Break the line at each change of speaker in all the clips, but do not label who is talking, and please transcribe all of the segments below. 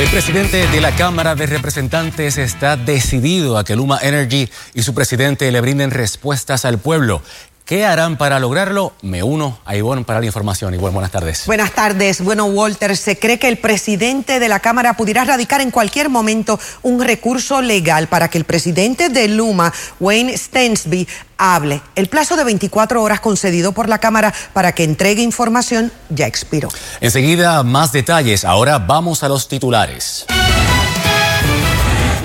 El presidente de la Cámara de Representantes está decidido a que Luma Energy y su presidente le brinden respuestas al pueblo. ¿Qué harán para lograrlo? Me uno a Ivonne para la información. Ivonne, buenas tardes.
Buenas tardes. Bueno, Walter, se cree que el presidente de la Cámara pudiera radicar en cualquier momento un recurso legal para que el presidente de Luma, Wayne Stensby, hable. El plazo de 24 horas concedido por la Cámara para que entregue información ya expiró.
Enseguida, más detalles. Ahora vamos a los titulares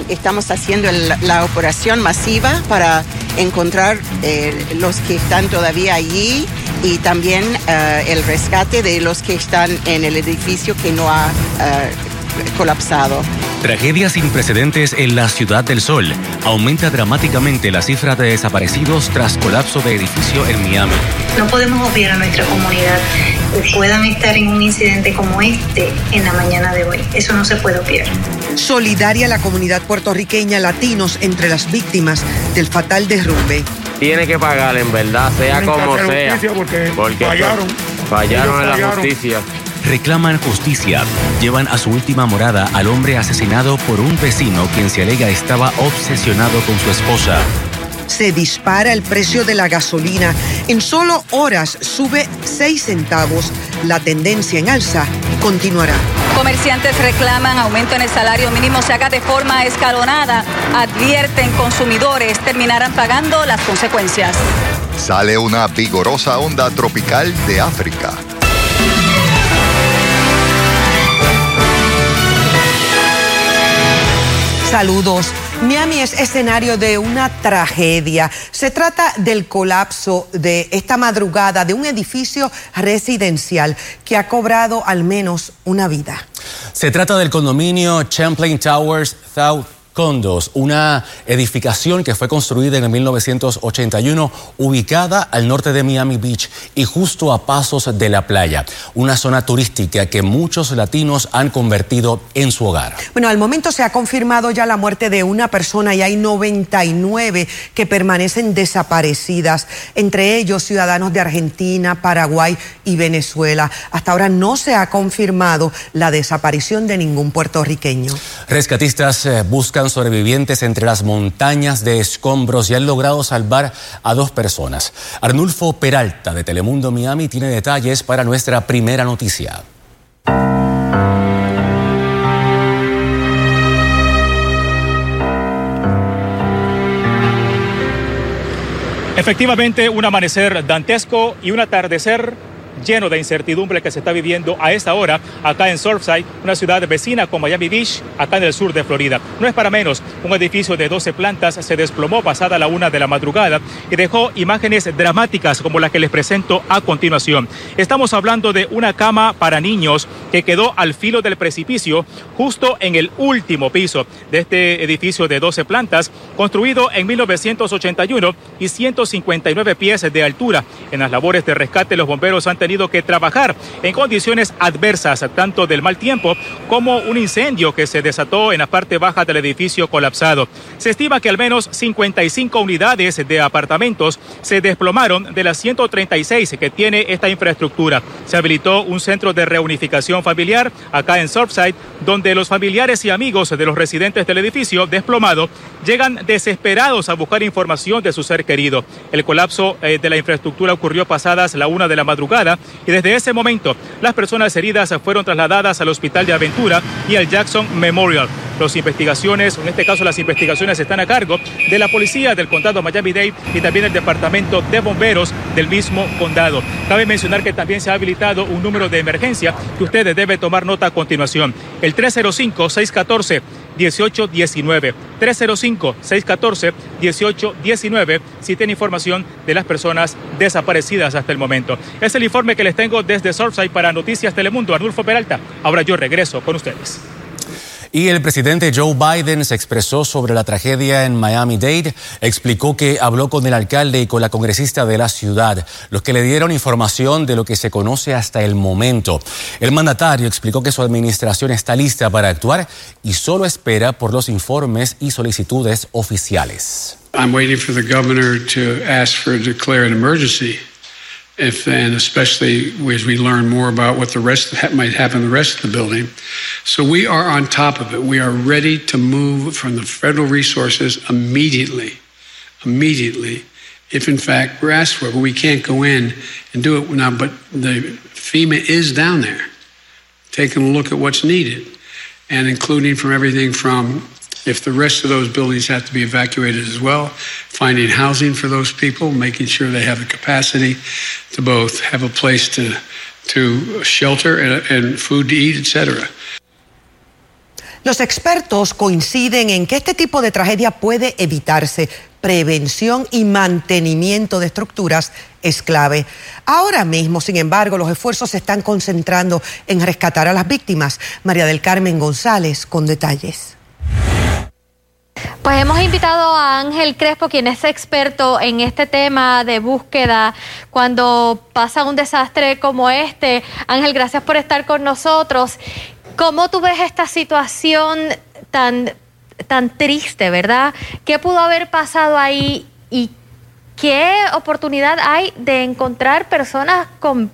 estamos haciendo la operación masiva para encontrar eh, los que están todavía allí y también eh, el rescate de los que están en el edificio que no ha eh, colapsado.
Tragedia sin precedentes en la Ciudad del Sol. Aumenta dramáticamente la cifra de desaparecidos tras colapso de edificio en Miami.
No podemos obviar a nuestra comunidad que puedan estar en un incidente como este en la mañana de hoy. Eso no se puede obviar.
Solidaria la comunidad puertorriqueña, latinos entre las víctimas del fatal derrumbe.
Tiene que pagar en verdad, sea como sea.
Porque, fallaron.
Fallaron en la justicia
reclaman justicia. Llevan a su última morada al hombre asesinado por un vecino quien se alega estaba obsesionado con su esposa.
Se dispara el precio de la gasolina. En solo horas sube 6 centavos. La tendencia en alza continuará.
Comerciantes reclaman aumento en el salario mínimo se haga de forma escalonada. Advierten consumidores terminarán pagando las consecuencias.
Sale una vigorosa onda tropical de África.
Saludos. Miami es escenario de una tragedia. Se trata del colapso de esta madrugada de un edificio residencial que ha cobrado al menos una vida.
Se trata del condominio Champlain Towers South condos, una edificación que fue construida en 1981, ubicada al norte de Miami Beach y justo a pasos de la playa, una zona turística que muchos latinos han convertido en su hogar.
Bueno, al momento se ha confirmado ya la muerte de una persona y hay 99 que permanecen desaparecidas, entre ellos ciudadanos de Argentina, Paraguay y Venezuela. Hasta ahora no se ha confirmado la desaparición de ningún puertorriqueño.
Rescatistas eh, sobrevivientes entre las montañas de escombros y han logrado salvar a dos personas. Arnulfo Peralta de Telemundo Miami tiene detalles para nuestra primera noticia.
Efectivamente, un amanecer dantesco y un atardecer lleno de incertidumbre que se está viviendo a esta hora acá en Surfside, una ciudad vecina con Miami Beach, acá en el sur de Florida. No es para menos, un edificio de 12 plantas se desplomó pasada la una de la madrugada y dejó imágenes dramáticas como las que les presento a continuación. Estamos hablando de una cama para niños que quedó al filo del precipicio justo en el último piso de este edificio de 12 plantas, construido en 1981 y 159 pies de altura. En las labores de rescate los bomberos han tenido que trabajar en condiciones adversas, tanto del mal tiempo como un incendio que se desató en la parte baja del edificio colapsado. Se estima que al menos 55 unidades de apartamentos se desplomaron de las 136 que tiene esta infraestructura. Se habilitó un centro de reunificación familiar acá en Surfside, donde los familiares y amigos de los residentes del edificio desplomado llegan desesperados a buscar información de su ser querido. El colapso eh, de la infraestructura ocurrió pasadas la una de la madrugada y desde ese momento las personas heridas fueron trasladadas al Hospital de Aventura y al Jackson Memorial. Las investigaciones, en este caso las investigaciones están a cargo de la policía del condado Miami-Dade y también del departamento de bomberos del mismo condado. Cabe mencionar que también se ha habilitado un número de emergencia que ustedes deben tomar nota a continuación. El 305 614 1819. 305-614-1819 si tiene información de las personas desaparecidas hasta el momento. Es el informe que les tengo desde Surfside para Noticias Telemundo. Arnulfo Peralta. Ahora yo regreso con ustedes.
Y el presidente Joe Biden se expresó sobre la tragedia en Miami-Dade. Explicó que habló con el alcalde y con la congresista de la ciudad, los que le dieron información de lo que se conoce hasta el momento. El mandatario explicó que su administración está lista para actuar y solo espera por los informes y solicitudes oficiales.
I'm waiting for the governor to ask for declare an emergency.
If and especially as we learn more about what the rest might happen in the rest of the building. So we are on top of it. We are ready to move from the federal resources immediately, immediately, if in fact we're asked for it. But we can't go in and do it now. But the FEMA is down there, taking a look at what's needed, and including from everything from if the rest of those buildings have to be evacuated as well, finding housing for those people, making sure they have the capacity to both have a place to, to shelter and, and food to eat, etc.
Los expertos coinciden en que este tipo de tragedia puede evitarse. Prevención y mantenimiento de estructuras es clave. Ahora mismo, sin embargo, los esfuerzos se están concentrando en rescatar a las víctimas. María del Carmen González con detalles.
Pues hemos invitado a Ángel Crespo, quien es experto en este tema de búsqueda cuando pasa un desastre como este. Ángel, gracias por estar con nosotros. ¿Cómo tú ves esta situación tan, tan triste, verdad? ¿Qué pudo haber pasado ahí y ¿Qué oportunidad hay de encontrar personas con,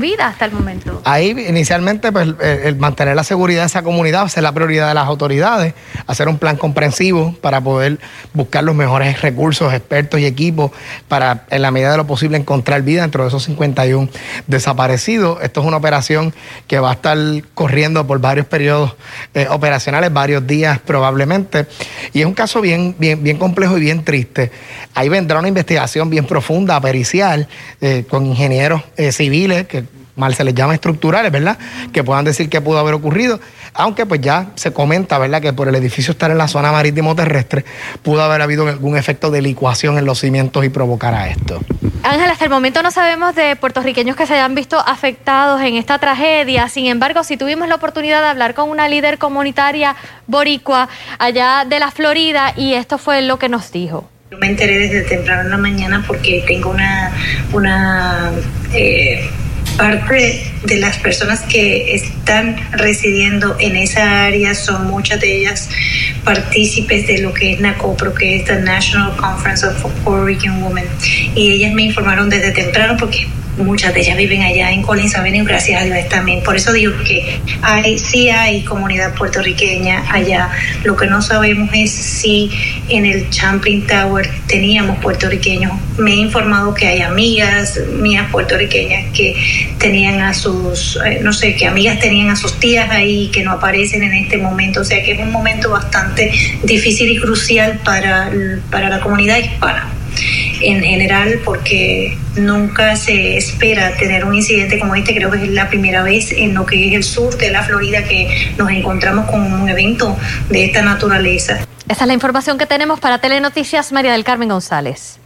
vida hasta el momento?
Ahí inicialmente pues, el, mantener la seguridad de esa comunidad es la prioridad de las autoridades, hacer un plan comprensivo para poder buscar los mejores recursos, expertos y equipos para en la medida de lo posible encontrar vida dentro de esos 51 desaparecidos. Esto es una operación que va a estar corriendo por varios periodos eh, operacionales, varios días probablemente, y es un caso bien, bien, bien complejo y bien triste. Ahí vendrá una investigación bien profunda, pericial, eh, con ingenieros eh, civiles, que mal se les llama estructurales, ¿verdad? Que puedan decir qué pudo haber ocurrido, aunque pues ya se comenta, ¿verdad? Que por el edificio estar en la zona marítimo terrestre, pudo haber habido algún efecto de licuación en los cimientos y provocar a esto.
Ángel, hasta el momento no sabemos de puertorriqueños que se hayan visto afectados en esta tragedia, sin embargo, si tuvimos la oportunidad de hablar con una líder comunitaria boricua allá de la Florida y esto fue lo que nos dijo.
Yo me enteré desde temprano en la mañana porque tengo una, una eh, parte de las personas que están residiendo en esa área son muchas de ellas partícipes de lo que es NACOPRO, que es la National Conference of Puerto Rican Women. Y ellas me informaron desde temprano porque muchas de ellas viven allá en Collins Avenue, gracias a Dios también. Por eso digo que hay, sí hay comunidad puertorriqueña allá. Lo que no sabemos es si en el Champlain Tower teníamos puertorriqueños. Me he informado que hay amigas mías puertorriqueñas que tenían a sus, eh, no sé, que amigas tenían a sus tías ahí que no aparecen en este momento. O sea que es un momento bastante difícil y crucial para, para la comunidad hispana en general porque nunca se espera tener un incidente como este. Creo que es la primera vez en lo que es el sur de la Florida que nos encontramos con un evento de esta naturaleza.
Esa es la información que tenemos para Telenoticias, María del Carmen González.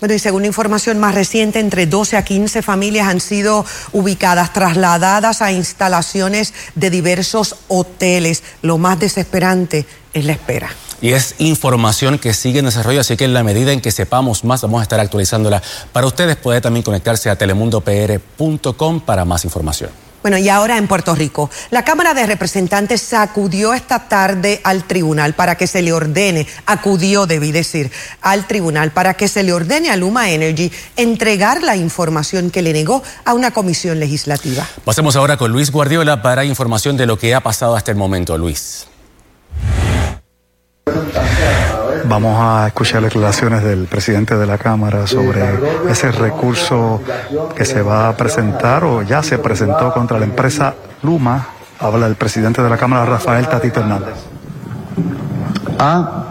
Bueno, y según información más reciente, entre 12 a 15 familias han sido ubicadas, trasladadas a instalaciones de diversos hoteles. Lo más desesperante es la espera
y es información que sigue en desarrollo, así que en la medida en que sepamos más vamos a estar actualizándola. Para ustedes puede también conectarse a telemundopr.com para más información.
Bueno, y ahora en Puerto Rico, la Cámara de Representantes sacudió esta tarde al tribunal para que se le ordene, acudió, debí decir, al tribunal para que se le ordene a Luma Energy entregar la información que le negó a una comisión legislativa.
Pasemos ahora con Luis Guardiola para información de lo que ha pasado hasta el momento. Luis.
Vamos a escuchar declaraciones del presidente de la Cámara sobre ese recurso que se va a presentar o ya se presentó contra la empresa Luma. Habla el presidente de la Cámara, Rafael Tatito Hernández.
A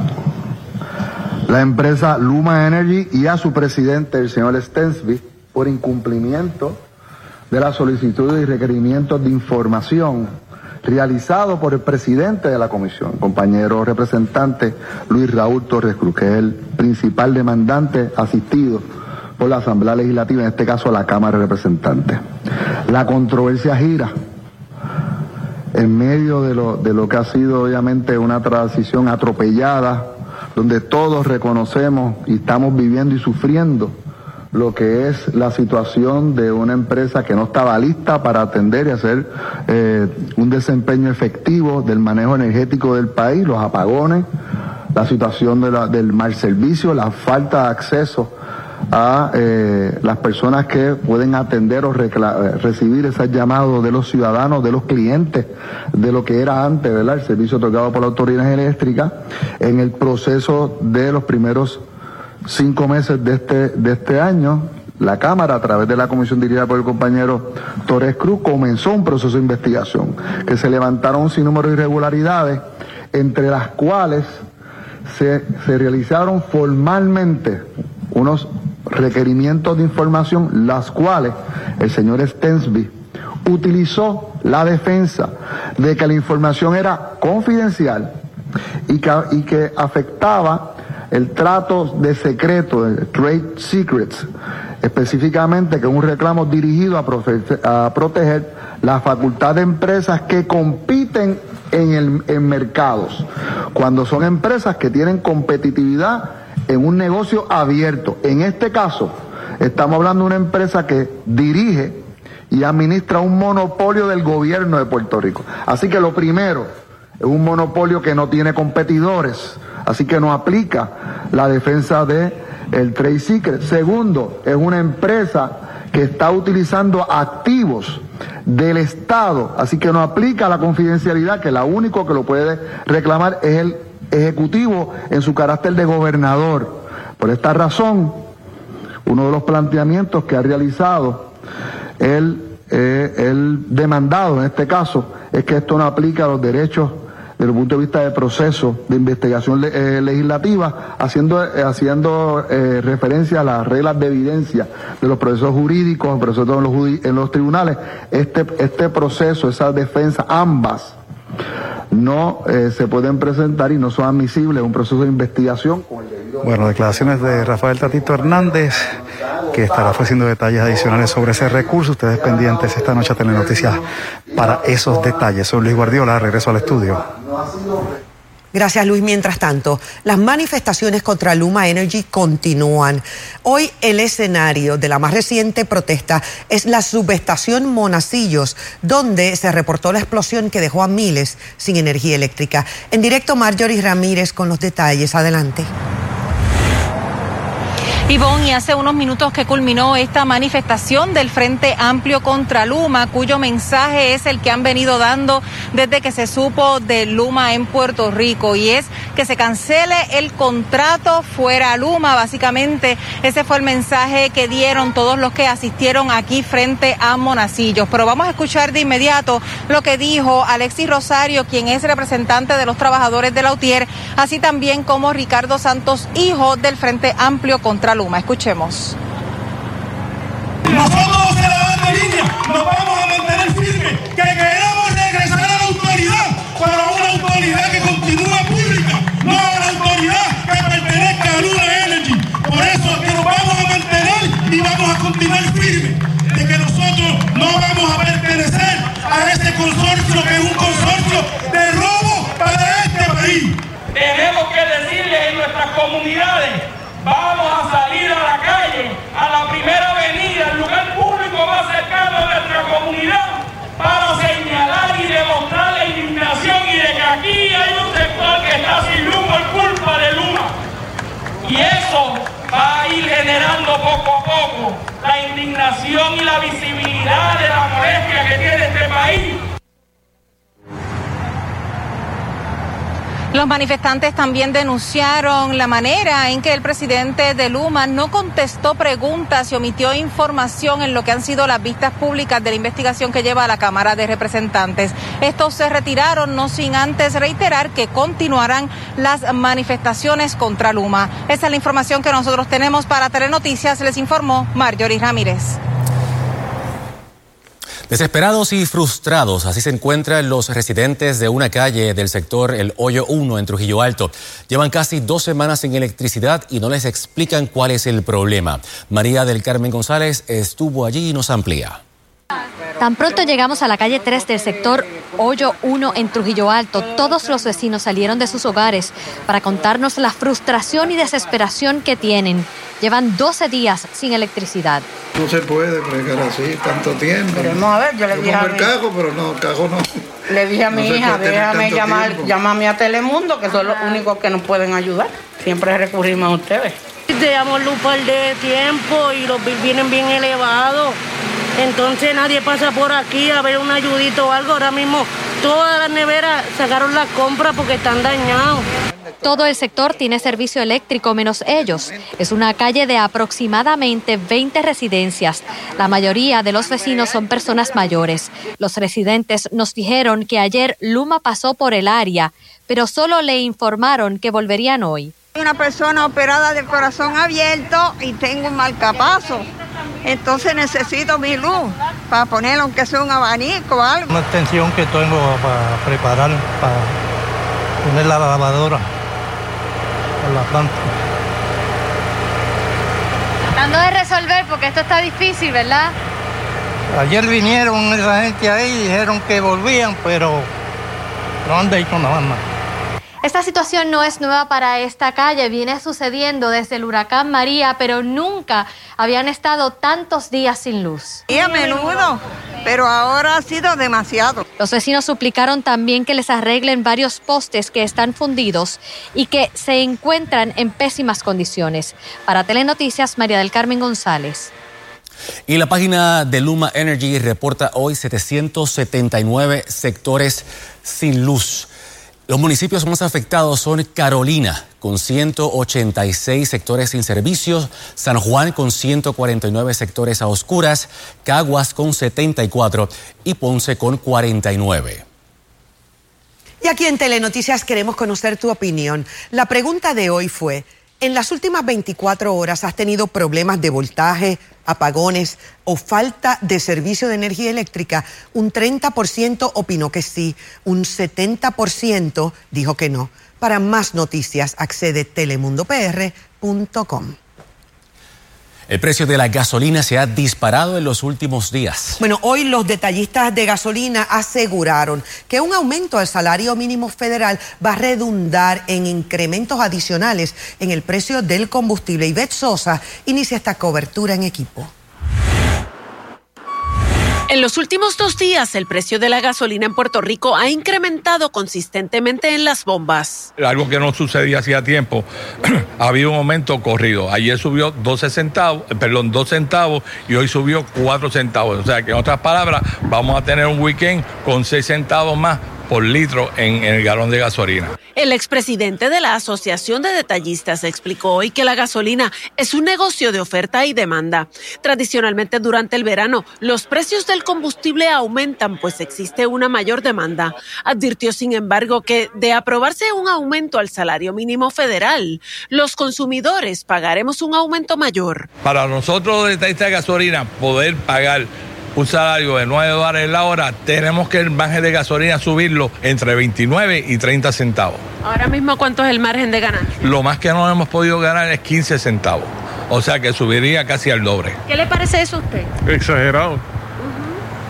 la empresa Luma Energy y a su presidente, el señor Stensby, por incumplimiento de las solicitudes y requerimientos de información realizado por el presidente de la comisión, compañero representante Luis Raúl Torres Cruz, que es el principal demandante asistido por la Asamblea Legislativa, en este caso la Cámara de Representantes. La controversia gira en medio de lo, de lo que ha sido obviamente una transición atropellada, donde todos reconocemos y estamos viviendo y sufriendo lo que es la situación de una empresa que no estaba lista para atender y hacer eh, un desempeño efectivo del manejo energético del país, los apagones, la situación de la, del mal servicio, la falta de acceso a eh, las personas que pueden atender o recibir esos llamados de los ciudadanos, de los clientes, de lo que era antes, ¿verdad? El servicio otorgado por la Autoridad Eléctrica en el proceso de los primeros cinco meses de este, de este año. La Cámara, a través de la comisión dirigida por el compañero Torres Cruz, comenzó un proceso de investigación, que se levantaron un sinnúmero de irregularidades, entre las cuales se, se realizaron formalmente unos requerimientos de información, las cuales el señor Stensby utilizó la defensa de que la información era confidencial y que, y que afectaba el trato de secreto, de trade secrets, específicamente que es un reclamo dirigido a, a proteger la facultad de empresas que compiten en, el, en mercados, cuando son empresas que tienen competitividad en un negocio abierto. En este caso, estamos hablando de una empresa que dirige y administra un monopolio del gobierno de Puerto Rico. Así que lo primero, es un monopolio que no tiene competidores, así que no aplica la defensa de el trade secret. Segundo, es una empresa que está utilizando activos del Estado, así que no aplica la confidencialidad, que la único que lo puede reclamar es el ejecutivo en su carácter de gobernador. Por esta razón, uno de los planteamientos que ha realizado el, eh, el demandado en este caso es que esto no aplica a los derechos desde el punto de vista de proceso de investigación eh, legislativa, haciendo, eh, haciendo referencia a las reglas de evidencia de los procesos jurídicos, procesos en los, en los tribunales. Este, este proceso, esa defensa, ambas, no eh, se pueden presentar y no son admisibles un proceso de investigación.
Bueno, declaraciones de Rafael Tatito Hernández, que estará ofreciendo detalles adicionales sobre ese recurso. Ustedes pendientes esta noche a Telenoticias para esos detalles. Soy Luis Guardiola, regreso al estudio.
Gracias, Luis. Mientras tanto, las manifestaciones contra Luma Energy continúan. Hoy el escenario de la más reciente protesta es la subestación Monacillos, donde se reportó la explosión que dejó a miles sin energía eléctrica. En directo, Marjorie Ramírez con los detalles. Adelante.
Ivonne, y hace unos minutos que culminó esta manifestación del Frente Amplio contra Luma, cuyo mensaje es el que han venido dando desde que se supo de Luma en Puerto Rico, y es que se cancele el contrato fuera Luma. Básicamente, ese fue el mensaje que dieron todos los que asistieron aquí frente a Monacillos. Pero vamos a escuchar de inmediato lo que dijo Alexis Rosario, quien es representante de los trabajadores de la UTIER, así también como Ricardo Santos, hijo del Frente Amplio contra Luma. Escuchemos.
Nosotros en la banda línea nos vamos a mantener firmes, que queremos regresar a la autoridad, pero a una autoridad que continúa pública, no a la autoridad que pertenezca a Luna Energy. Por eso que nos vamos a mantener y vamos a continuar firmes, de que nosotros no vamos a pertenecer a este consorcio que es un consorcio de robo para este país. Tenemos que decirle en nuestras comunidades Vamos a salir a la calle, a la primera avenida, el lugar público más cercano a nuestra comunidad, para señalar y demostrar la indignación y de que aquí hay un sector que está sin luz por culpa de Luma. Y eso va a ir generando poco a poco la indignación y la visibilidad de la molestia que tiene este país
Los manifestantes también denunciaron la manera en que el presidente de Luma no contestó preguntas y omitió información en lo que han sido las vistas públicas de la investigación que lleva a la Cámara de Representantes. Estos se retiraron no sin antes reiterar que continuarán las manifestaciones contra Luma. Esa es la información que nosotros tenemos para Telenoticias. Les informó Marjorie Ramírez.
Desesperados y frustrados, así se encuentran los residentes de una calle del sector El Hoyo 1 en Trujillo Alto. Llevan casi dos semanas sin electricidad y no les explican cuál es el problema. María del Carmen González estuvo allí y nos amplía.
Tan pronto llegamos a la calle 3 del sector Hoyo 1 en Trujillo Alto, todos los vecinos salieron de sus hogares para contarnos la frustración y desesperación que tienen. Llevan 12 días sin electricidad.
No se puede bregar así tanto tiempo.
Pero no, a ver, yo le dije a
mi... cajo, pero no, cajo no.
Le dije a mi hija, déjame llamar, llámame a Telemundo, que son los únicos que nos pueden ayudar. Siempre recurrimos a ustedes.
llevamos luz par de tiempo y los bills vienen bien elevados. Entonces nadie pasa por aquí a ver un ayudito o algo. Ahora mismo todas las neveras sacaron las compras porque están dañados.
Todo el sector tiene servicio eléctrico menos ellos. Es una calle de aproximadamente 20 residencias. La mayoría de los vecinos son personas mayores. Los residentes nos dijeron que ayer Luma pasó por el área, pero solo le informaron que volverían hoy.
Una persona operada del corazón abierto y tengo un marcapaso. Entonces necesito mi luz para poner aunque sea un abanico o algo.
Una extensión que tengo para preparar, para poner la lavadora a la planta.
Tratando de resolver porque esto está difícil, ¿verdad?
Ayer vinieron esa gente ahí y dijeron que volvían, pero no han dicho nada más.
Esta situación no es nueva para esta calle, viene sucediendo desde el huracán María, pero nunca habían estado tantos días sin luz.
Y a menudo, pero ahora ha sido demasiado.
Los vecinos suplicaron también que les arreglen varios postes que están fundidos y que se encuentran en pésimas condiciones. Para Telenoticias, María del Carmen González.
Y la página de Luma Energy reporta hoy 779 sectores sin luz. Los municipios más afectados son Carolina, con 186 sectores sin servicios, San Juan con 149 sectores a oscuras, Caguas con 74 y Ponce con 49.
Y aquí en Telenoticias queremos conocer tu opinión. La pregunta de hoy fue, ¿en las últimas 24 horas has tenido problemas de voltaje, apagones o falta de servicio de energía eléctrica? Un 30% opinó que sí, un 70% dijo que no. Para más noticias accede telemundopr.com.
El precio de la gasolina se ha disparado en los últimos días.
Bueno, hoy los detallistas de gasolina aseguraron que un aumento al salario mínimo federal va a redundar en incrementos adicionales en el precio del combustible. Y Sosa inicia esta cobertura en equipo.
En los últimos dos días, el precio de la gasolina en Puerto Rico ha incrementado consistentemente en las bombas.
Algo que no sucedía hacía tiempo. ha habido un aumento corrido. Ayer subió 12 centavos, eh, perdón, 2 centavos y hoy subió 4 centavos. O sea que en otras palabras, vamos a tener un weekend con 6 centavos más por litro en, en, el galón de gasolina.
El expresidente de la Asociación de Detallistas explicó hoy que la gasolina es un negocio de oferta y demanda. Tradicionalmente durante el verano los precios del combustible aumentan pues existe una mayor demanda. Advirtió sin embargo que de aprobarse un aumento al salario mínimo federal, los consumidores pagaremos un aumento mayor.
Para nosotros los detallistas de gasolina poder pagar un salario de 9 dólares la hora, tenemos que el margen de gasolina subirlo entre 29 y 30 centavos.
Ahora mismo, ¿cuánto es el margen de ganancia?
Lo más que no hemos podido ganar es 15 centavos. O sea que subiría casi al doble.
¿Qué le parece eso a usted?
Exagerado.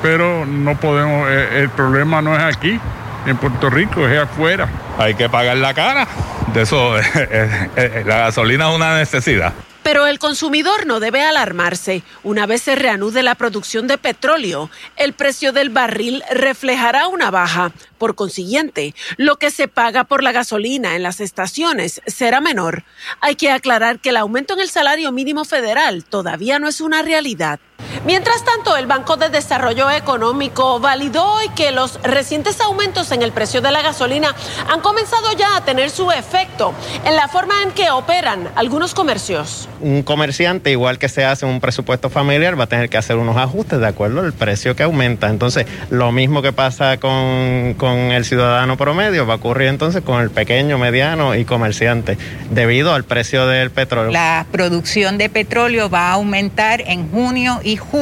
Pero no podemos, eh, el problema no es aquí, en Puerto Rico, es afuera.
Hay que pagar la cara. De eso, la gasolina es una necesidad.
Pero el consumidor no debe alarmarse. Una vez se reanude la producción de petróleo, el precio del barril reflejará una baja. Por consiguiente, lo que se paga por la gasolina en las estaciones será menor. Hay que aclarar que el aumento en el salario mínimo federal todavía no es una realidad. Mientras tanto, el Banco de Desarrollo Económico validó hoy que los recientes aumentos en el precio de la gasolina han comenzado ya a tener su efecto en la forma en que operan algunos comercios.
Un comerciante, igual que se hace un presupuesto familiar, va a tener que hacer unos ajustes de acuerdo al precio que aumenta. Entonces, lo mismo que pasa con, con el ciudadano promedio va a ocurrir entonces con el pequeño, mediano y comerciante, debido al precio del petróleo.
La producción de petróleo va a aumentar en junio y julio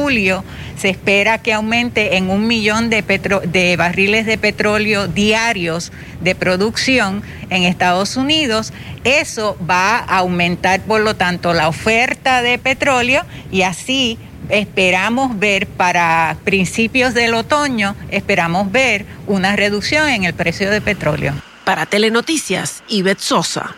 se espera que aumente en un millón de, de, barriles de petróleo diarios de producción en Estados Unidos. Eso va a aumentar, por lo tanto, la oferta de petróleo y así esperamos ver para principios del otoño, esperamos ver una reducción en el precio de petróleo.
Para Telenoticias, Ivette Sosa.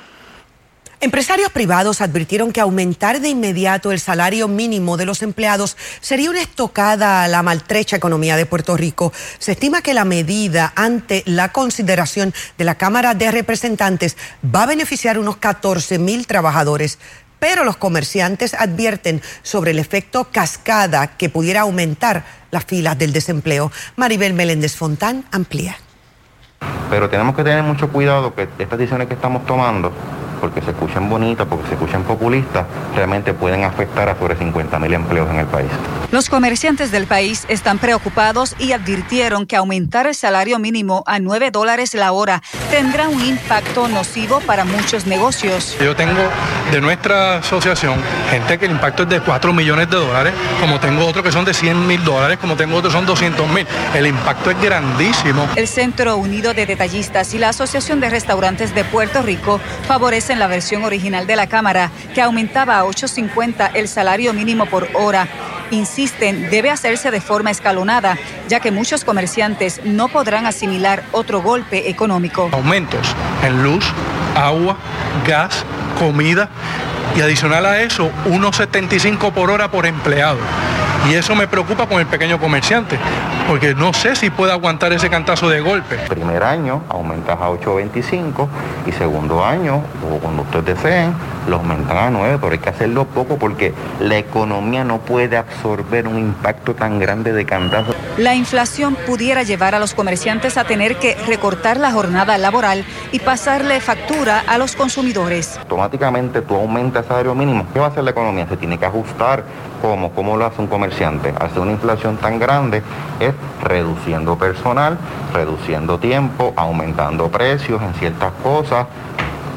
Empresarios privados advirtieron que aumentar de inmediato el salario mínimo de los empleados sería una estocada a la maltrecha economía de Puerto Rico. Se estima que la medida ante la consideración de la Cámara de Representantes va a beneficiar unos 14 mil trabajadores pero los comerciantes advierten sobre el efecto cascada que pudiera aumentar las filas del desempleo. Maribel Meléndez Fontán amplía.
Pero tenemos que tener mucho cuidado que estas decisiones que estamos tomando porque se escuchan bonitas, porque se escuchan populistas, realmente pueden afectar a sobre 50 mil empleos en el país.
Los comerciantes del país están preocupados y advirtieron que aumentar el salario mínimo a 9 dólares la hora tendrá un impacto nocivo para muchos negocios.
Yo tengo de nuestra asociación gente que el impacto es de 4 millones de dólares, como tengo otros que son de 100 mil dólares, como tengo otros que son 200 mil. El impacto es grandísimo.
El Centro Unido de Detallistas y la Asociación de Restaurantes de Puerto Rico favorecen en la versión original de la Cámara, que aumentaba a 8.50 el salario mínimo por hora. Insisten, debe hacerse de forma escalonada, ya que muchos comerciantes no podrán asimilar otro golpe económico.
Aumentos en luz, agua, gas, comida y adicional a eso, 1.75 por hora por empleado. Y eso me preocupa con el pequeño comerciante, porque no sé si puede aguantar ese cantazo de golpe.
Primer año aumentas a 8.25 y segundo año, o cuando ustedes deseen, lo aumentan a 9, pero hay que hacerlo poco porque la economía no puede absorber un impacto tan grande de cantazo.
La inflación pudiera llevar a los comerciantes a tener que recortar la jornada laboral y pasarle factura a los consumidores.
Automáticamente tú aumentas el salario mínimo. ¿Qué va a hacer la economía? Se tiene que ajustar. ¿Cómo? ¿Cómo lo hace un comerciante? Hace una inflación tan grande es reduciendo personal, reduciendo tiempo, aumentando precios en ciertas cosas,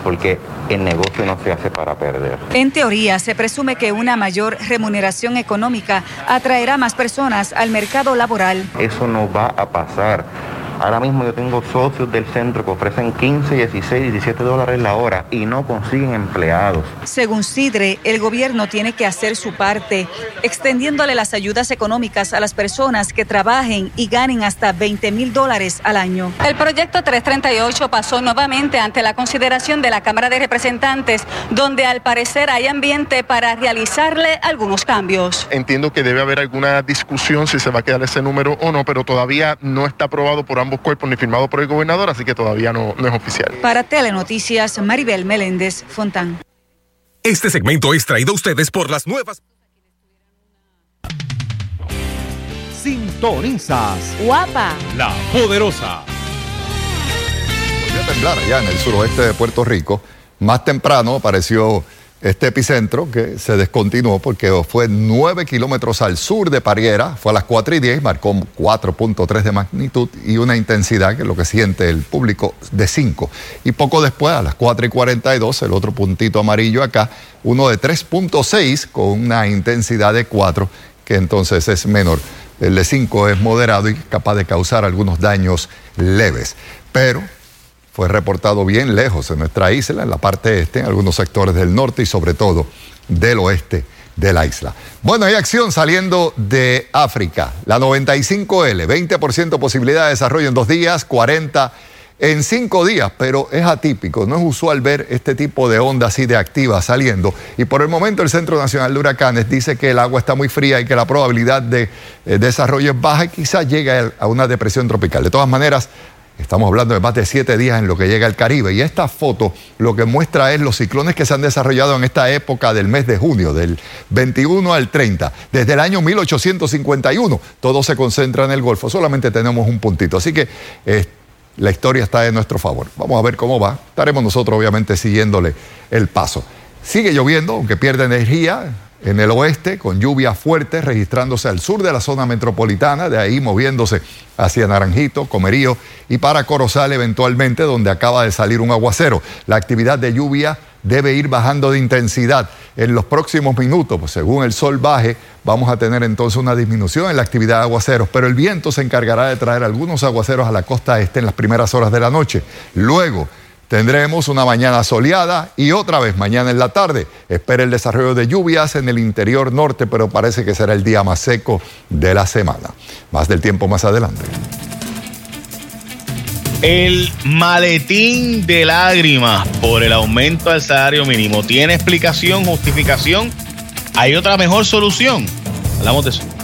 porque el negocio no se hace para perder.
En teoría, se presume que una mayor remuneración económica atraerá más personas al mercado laboral.
Eso no va a pasar. Ahora mismo yo tengo socios del centro que ofrecen 15, 16, 17 dólares la hora y no consiguen empleados.
Según Sidre, el gobierno tiene que hacer su parte, extendiéndole las ayudas económicas a las personas que trabajen y ganen hasta 20 mil dólares al año. El proyecto 338 pasó nuevamente ante la consideración de la Cámara de Representantes, donde al parecer hay ambiente para realizarle algunos cambios.
Entiendo que debe haber alguna discusión si se va a quedar ese número o no, pero todavía no está aprobado por ambos cuerpos ni firmado por el gobernador, así que todavía no, no es oficial.
Para Telenoticias, Maribel Meléndez Fontán.
Este segmento es traído a ustedes por las nuevas.
Sintonizas.
Guapa.
La poderosa.
Volvió a temblar allá en el suroeste de Puerto Rico. Más temprano apareció este epicentro que se descontinuó porque fue 9 kilómetros al sur de Pariera, fue a las 4 y 10, marcó 4.3 de magnitud y una intensidad que es lo que siente el público de 5. Y poco después, a las 4 y 42, el otro puntito amarillo acá, uno de 3.6 con una intensidad de 4, que entonces es menor. El de 5 es moderado y capaz de causar algunos daños leves. Pero fue reportado bien lejos en nuestra isla, en la parte este, en algunos sectores del norte y sobre todo del oeste de la isla. Bueno, hay acción saliendo de África. La 95L, 20% posibilidad de desarrollo en dos días, 40 en cinco días, pero es atípico, no es usual ver este tipo de onda así de activa saliendo. Y por el momento el Centro Nacional de Huracanes dice que el agua está muy fría y que la probabilidad de eh, desarrollo es baja y quizás llegue a una depresión tropical. De todas maneras, Estamos hablando de más de siete días en lo que llega al Caribe. Y esta foto lo que muestra es los ciclones que se han desarrollado en esta época del mes de junio, del 21 al 30. Desde el año 1851, todo se concentra en el Golfo. Solamente tenemos un puntito. Así que eh, la historia está en nuestro favor. Vamos a ver cómo va. Estaremos nosotros, obviamente, siguiéndole el paso. Sigue lloviendo, aunque pierde energía en el oeste, con lluvias fuertes registrándose al sur de la zona metropolitana, de ahí moviéndose hacia Naranjito, Comerío y para Corozal eventualmente, donde acaba de salir un aguacero. La actividad de lluvia debe ir bajando de intensidad en los próximos minutos, pues según el sol baje, vamos a tener entonces una disminución en la actividad de aguaceros, pero el viento se encargará de traer algunos aguaceros a la costa este en las primeras horas de la noche. Luego, Tendremos una mañana soleada y otra vez mañana en la tarde. Espera el desarrollo de lluvias en el interior norte, pero parece que será el día más seco de la semana. Más del tiempo más adelante.
El maletín de lágrimas por el aumento del salario mínimo. ¿Tiene explicación, justificación? ¿Hay otra mejor solución? Hablamos de eso.